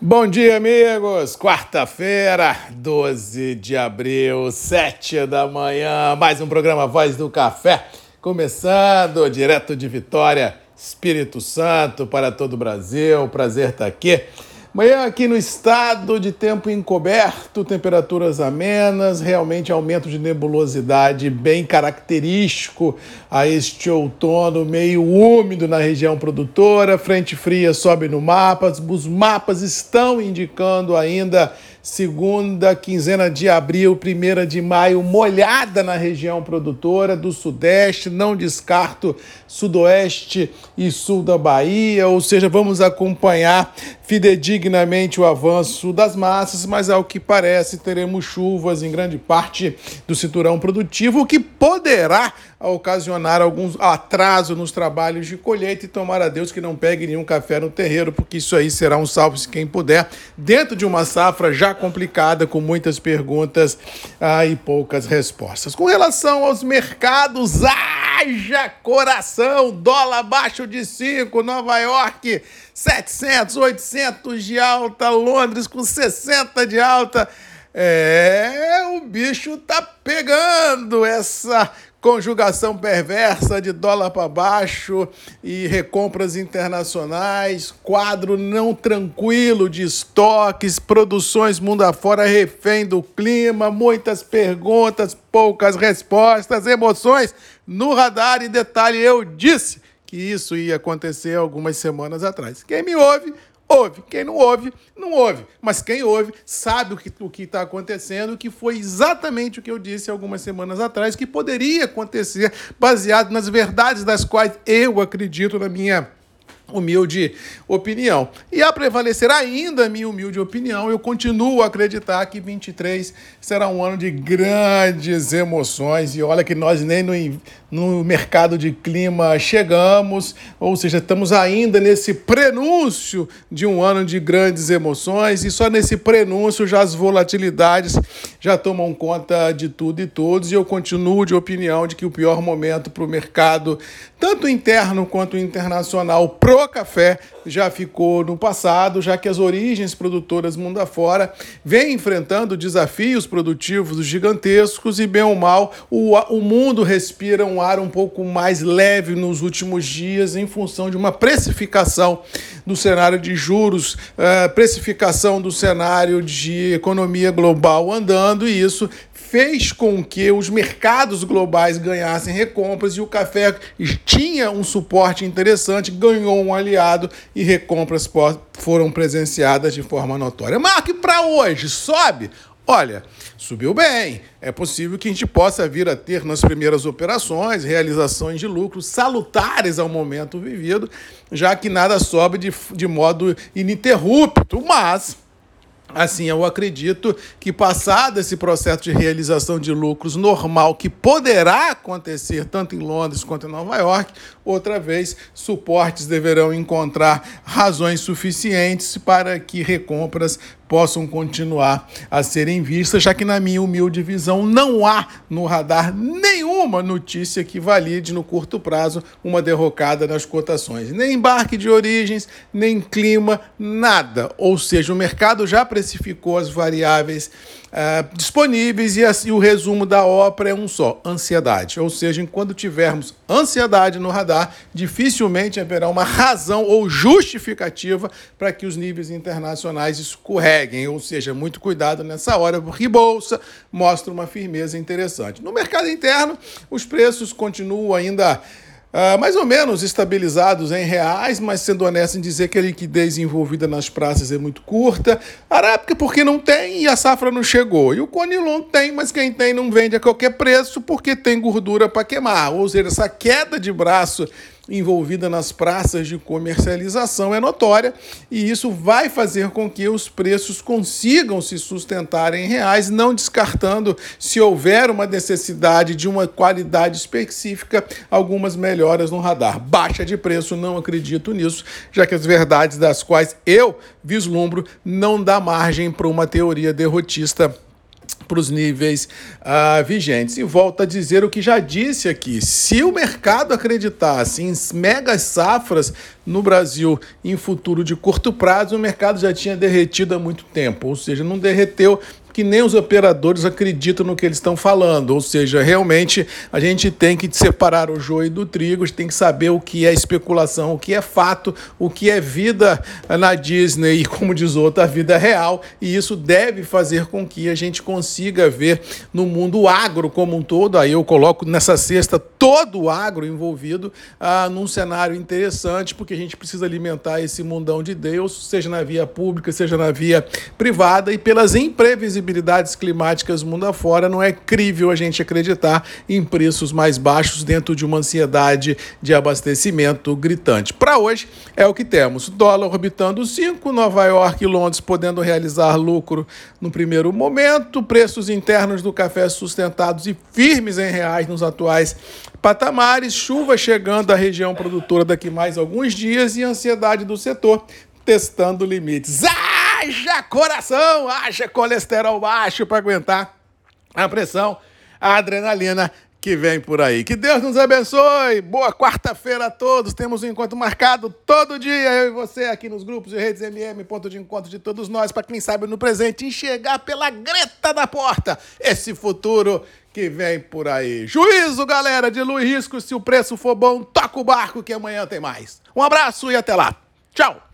Bom dia, amigos! Quarta-feira, 12 de abril, 7 da manhã, mais um programa Voz do Café, começando direto de Vitória, Espírito Santo, para todo o Brasil. Prazer estar aqui. Manhã aqui no estado de tempo encoberto, temperaturas amenas, realmente aumento de nebulosidade bem característico a este outono meio úmido na região produtora. Frente fria sobe no mapa, os mapas estão indicando ainda segunda quinzena de abril, primeira de maio, molhada na região produtora do Sudeste, não descarto Sudoeste e Sul da Bahia, ou seja, vamos acompanhar fidedignamente o avanço das massas, mas ao que parece teremos chuvas em grande parte do cinturão produtivo, o que poderá ocasionar alguns atraso nos trabalhos de colheita. E tomar a Deus que não pegue nenhum café no terreiro, porque isso aí será um salve se quem puder, dentro de uma safra já complicada, com muitas perguntas ah, e poucas respostas. Com relação aos mercados, haja coração, dólar abaixo de 5, Nova York 700, 800 de alta, Londres com 60 de alta. É, o bicho tá pegando essa conjugação perversa de dólar para baixo e recompras internacionais, quadro não tranquilo de estoques, produções mundo afora refém do clima, muitas perguntas, poucas respostas, emoções no radar e detalhe eu disse que isso ia acontecer algumas semanas atrás. Quem me ouve ouve. Quem não ouve, não ouve. Mas quem ouve sabe o que o está acontecendo, que foi exatamente o que eu disse algumas semanas atrás, que poderia acontecer baseado nas verdades das quais eu acredito na minha humilde opinião. E a prevalecer ainda a minha humilde opinião, eu continuo a acreditar que 23 será um ano de grandes emoções. E olha que nós nem no, no mercado de clima chegamos, ou seja, estamos ainda nesse prenúncio de um ano de grandes emoções. E só nesse prenúncio já as volatilidades já tomam conta de tudo e todos. E eu continuo de opinião de que o pior momento para o mercado, tanto interno quanto internacional, pro café já ficou no passado, já que as origens produtoras mundo afora vêm enfrentando desafios produtivos gigantescos e, bem ou mal, o, o mundo respira um ar um pouco mais leve nos últimos dias em função de uma precificação do cenário de juros, uh, precificação do cenário de economia global andando, e isso fez com que os mercados globais ganhassem recompras e o café tinha um suporte interessante, ganhou um aliado e recompras foram presenciadas de forma notória. Marque para hoje, sobe? Olha, subiu bem. É possível que a gente possa vir a ter nas primeiras operações realizações de lucros salutares ao momento vivido, já que nada sobe de, de modo ininterrupto, mas Assim, eu acredito que, passado esse processo de realização de lucros normal, que poderá acontecer tanto em Londres quanto em Nova York, outra vez, suportes deverão encontrar razões suficientes para que recompras possam continuar a serem vistas, já que, na minha humilde visão, não há no radar nenhuma notícia que valide no curto prazo uma derrocada nas cotações. Nem embarque de origens, nem clima, nada. Ou seja, o mercado já precificou as variáveis uh, disponíveis e assim, o resumo da ópera é um só: ansiedade. Ou seja, enquanto tivermos ansiedade no radar, dificilmente haverá uma razão ou justificativa para que os níveis internacionais escorreguem. Ou seja, muito cuidado nessa hora, porque bolsa mostra uma firmeza interessante. No mercado interno, os preços continuam ainda Uh, mais ou menos estabilizados em reais, mas sendo honesto em dizer que a liquidez envolvida nas praças é muito curta. Arábica porque não tem e a safra não chegou. E o Conilon tem, mas quem tem não vende a qualquer preço porque tem gordura para queimar. Ou seja, essa queda de braço envolvida nas praças de comercialização é notória e isso vai fazer com que os preços consigam se sustentar em reais, não descartando, se houver uma necessidade de uma qualidade específica, algumas melhoras no radar. Baixa de preço, não acredito nisso, já que as verdades das quais eu vislumbro não dá margem para uma teoria derrotista para os níveis uh, vigentes. E volta a dizer o que já disse aqui: se o mercado acreditasse em megas safras no Brasil em futuro de curto prazo, o mercado já tinha derretido há muito tempo, ou seja, não derreteu que nem os operadores acreditam no que eles estão falando. Ou seja, realmente a gente tem que separar o joio do trigo, a gente tem que saber o que é especulação, o que é fato, o que é vida na Disney e, como diz outro, a vida real. E isso deve fazer com que a gente consiga ver no mundo agro como um todo. Aí eu coloco nessa cesta todo o agro envolvido ah, num cenário interessante, porque a gente precisa alimentar esse mundão de Deus, seja na via pública, seja na via privada, e pelas imprevisibilidades possibilidades climáticas mundo afora, não é crível a gente acreditar em preços mais baixos dentro de uma ansiedade de abastecimento gritante. Para hoje é o que temos: dólar orbitando 5, Nova York e Londres podendo realizar lucro no primeiro momento, preços internos do café sustentados e firmes em reais nos atuais patamares, chuva chegando à região produtora daqui mais alguns dias e ansiedade do setor testando limites. Ah! Haja coração, haja colesterol baixo para aguentar a pressão, a adrenalina que vem por aí. Que Deus nos abençoe. Boa quarta-feira a todos. Temos um encontro marcado todo dia, eu e você aqui nos grupos de redes MM, ponto de encontro de todos nós, para quem sabe no presente enxergar pela greta da porta esse futuro que vem por aí. Juízo, galera, de luz risco, se o preço for bom, toca o barco que amanhã tem mais. Um abraço e até lá. Tchau.